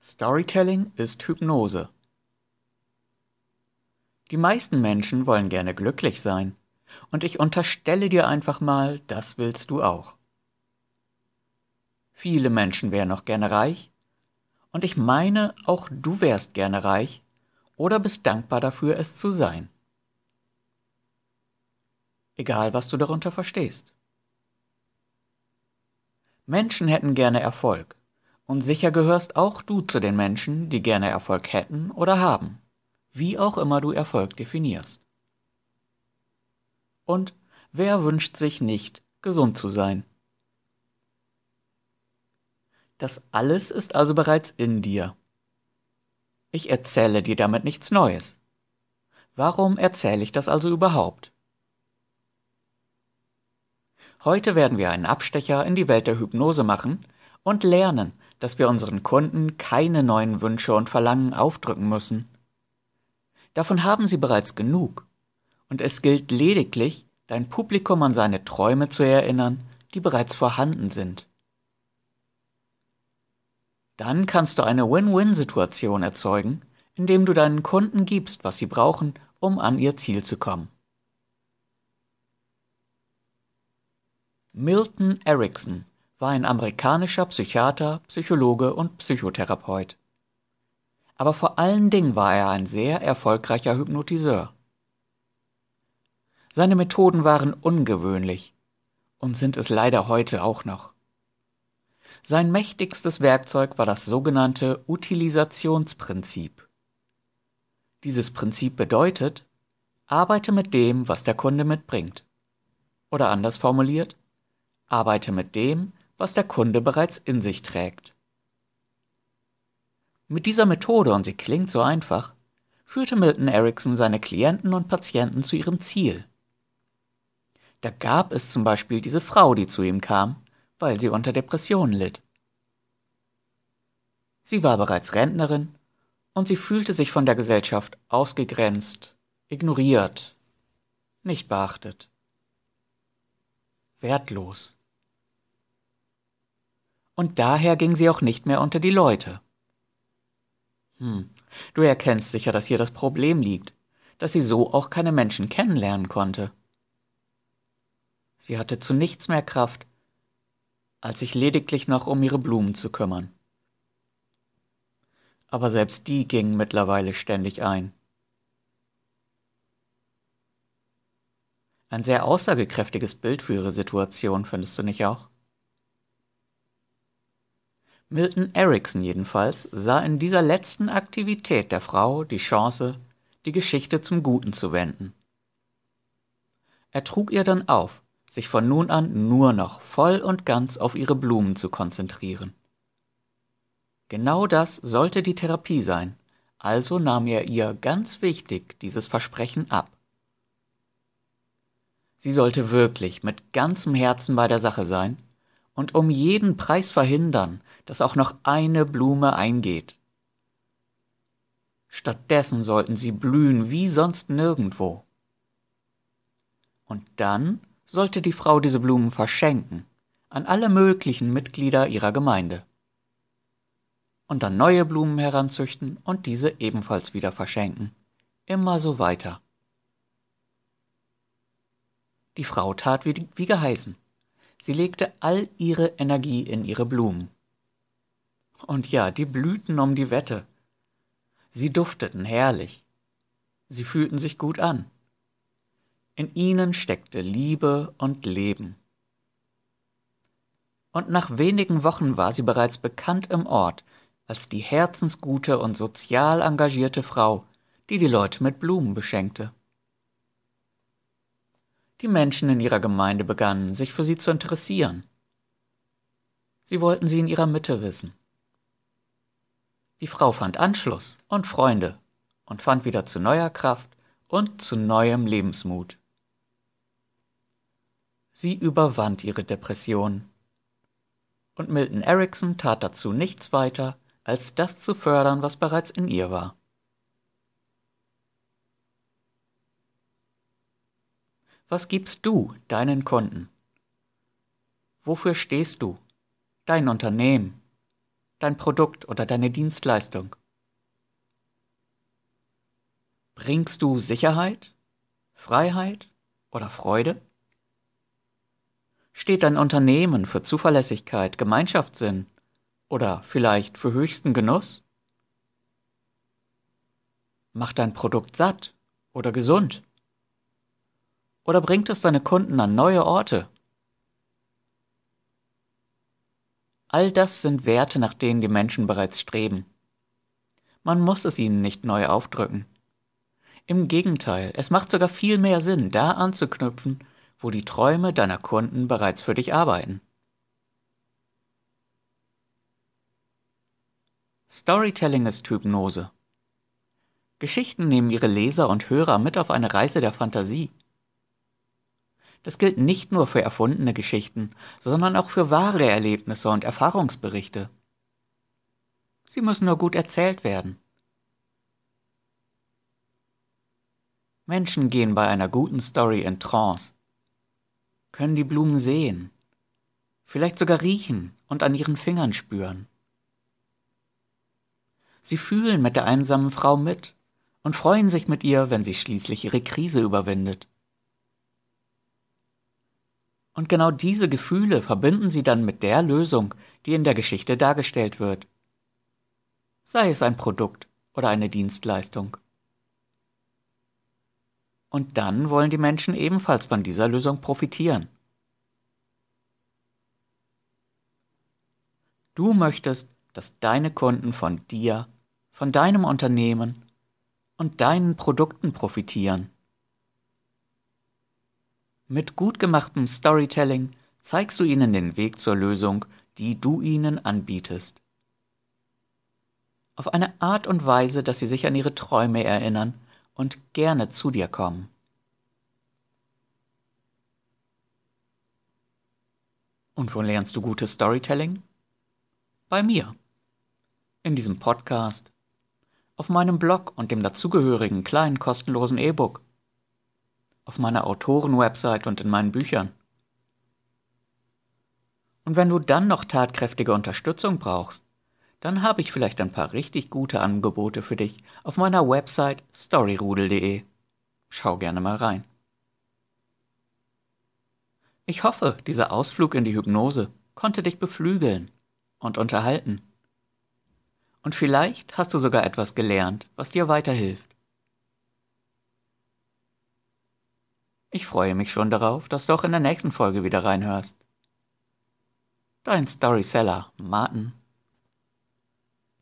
Storytelling ist Hypnose. Die meisten Menschen wollen gerne glücklich sein. Und ich unterstelle dir einfach mal, das willst du auch. Viele Menschen wären noch gerne reich. Und ich meine, auch du wärst gerne reich oder bist dankbar dafür, es zu sein. Egal, was du darunter verstehst. Menschen hätten gerne Erfolg. Und sicher gehörst auch du zu den Menschen, die gerne Erfolg hätten oder haben, wie auch immer du Erfolg definierst. Und wer wünscht sich nicht, gesund zu sein? Das alles ist also bereits in dir. Ich erzähle dir damit nichts Neues. Warum erzähle ich das also überhaupt? Heute werden wir einen Abstecher in die Welt der Hypnose machen und lernen, dass wir unseren Kunden keine neuen Wünsche und Verlangen aufdrücken müssen. Davon haben sie bereits genug, und es gilt lediglich, dein Publikum an seine Träume zu erinnern, die bereits vorhanden sind. Dann kannst du eine Win-Win-Situation erzeugen, indem du deinen Kunden gibst, was sie brauchen, um an ihr Ziel zu kommen. Milton Erickson war ein amerikanischer Psychiater, Psychologe und Psychotherapeut. Aber vor allen Dingen war er ein sehr erfolgreicher Hypnotiseur. Seine Methoden waren ungewöhnlich und sind es leider heute auch noch. Sein mächtigstes Werkzeug war das sogenannte Utilisationsprinzip. Dieses Prinzip bedeutet, arbeite mit dem, was der Kunde mitbringt. Oder anders formuliert, arbeite mit dem, was der Kunde bereits in sich trägt. Mit dieser Methode, und sie klingt so einfach, führte Milton Erickson seine Klienten und Patienten zu ihrem Ziel. Da gab es zum Beispiel diese Frau, die zu ihm kam, weil sie unter Depressionen litt. Sie war bereits Rentnerin und sie fühlte sich von der Gesellschaft ausgegrenzt, ignoriert, nicht beachtet, wertlos und daher ging sie auch nicht mehr unter die Leute. Hm, du erkennst sicher, dass hier das Problem liegt, dass sie so auch keine Menschen kennenlernen konnte. Sie hatte zu nichts mehr Kraft, als sich lediglich noch um ihre Blumen zu kümmern. Aber selbst die gingen mittlerweile ständig ein. Ein sehr aussagekräftiges Bild für ihre Situation, findest du nicht auch? Milton Erickson jedenfalls sah in dieser letzten Aktivität der Frau die Chance, die Geschichte zum Guten zu wenden. Er trug ihr dann auf, sich von nun an nur noch voll und ganz auf ihre Blumen zu konzentrieren. Genau das sollte die Therapie sein, also nahm er ihr ganz wichtig dieses Versprechen ab. Sie sollte wirklich mit ganzem Herzen bei der Sache sein und um jeden Preis verhindern, dass auch noch eine Blume eingeht. Stattdessen sollten sie blühen wie sonst nirgendwo. Und dann sollte die Frau diese Blumen verschenken an alle möglichen Mitglieder ihrer Gemeinde. Und dann neue Blumen heranzüchten und diese ebenfalls wieder verschenken. Immer so weiter. Die Frau tat wie, wie geheißen. Sie legte all ihre Energie in ihre Blumen. Und ja, die blühten um die Wette. Sie dufteten herrlich. Sie fühlten sich gut an. In ihnen steckte Liebe und Leben. Und nach wenigen Wochen war sie bereits bekannt im Ort als die herzensgute und sozial engagierte Frau, die die Leute mit Blumen beschenkte. Die Menschen in ihrer Gemeinde begannen, sich für sie zu interessieren. Sie wollten sie in ihrer Mitte wissen. Die Frau fand Anschluss und Freunde und fand wieder zu neuer Kraft und zu neuem Lebensmut. Sie überwand ihre Depression. Und Milton Erickson tat dazu nichts weiter, als das zu fördern, was bereits in ihr war. Was gibst du deinen Kunden? Wofür stehst du? Dein Unternehmen, dein Produkt oder deine Dienstleistung? Bringst du Sicherheit, Freiheit oder Freude? Steht dein Unternehmen für Zuverlässigkeit, Gemeinschaftssinn oder vielleicht für höchsten Genuss? Macht dein Produkt satt oder gesund? Oder bringt es deine Kunden an neue Orte? All das sind Werte, nach denen die Menschen bereits streben. Man muss es ihnen nicht neu aufdrücken. Im Gegenteil, es macht sogar viel mehr Sinn, da anzuknüpfen, wo die Träume deiner Kunden bereits für dich arbeiten. Storytelling ist Hypnose. Geschichten nehmen ihre Leser und Hörer mit auf eine Reise der Fantasie. Das gilt nicht nur für erfundene Geschichten, sondern auch für wahre Erlebnisse und Erfahrungsberichte. Sie müssen nur gut erzählt werden. Menschen gehen bei einer guten Story in Trance, können die Blumen sehen, vielleicht sogar riechen und an ihren Fingern spüren. Sie fühlen mit der einsamen Frau mit und freuen sich mit ihr, wenn sie schließlich ihre Krise überwindet. Und genau diese Gefühle verbinden sie dann mit der Lösung, die in der Geschichte dargestellt wird. Sei es ein Produkt oder eine Dienstleistung. Und dann wollen die Menschen ebenfalls von dieser Lösung profitieren. Du möchtest, dass deine Kunden von dir, von deinem Unternehmen und deinen Produkten profitieren. Mit gut gemachtem Storytelling zeigst du ihnen den Weg zur Lösung, die du ihnen anbietest. Auf eine Art und Weise, dass sie sich an ihre Träume erinnern und gerne zu dir kommen. Und wo lernst du gutes Storytelling? Bei mir. In diesem Podcast, auf meinem Blog und dem dazugehörigen kleinen kostenlosen E-Book auf meiner Autorenwebsite und in meinen Büchern. Und wenn du dann noch tatkräftige Unterstützung brauchst, dann habe ich vielleicht ein paar richtig gute Angebote für dich auf meiner Website storyrudel.de. Schau gerne mal rein. Ich hoffe, dieser Ausflug in die Hypnose konnte dich beflügeln und unterhalten. Und vielleicht hast du sogar etwas gelernt, was dir weiterhilft. Ich freue mich schon darauf, dass du auch in der nächsten Folge wieder reinhörst. Dein Storyseller Martin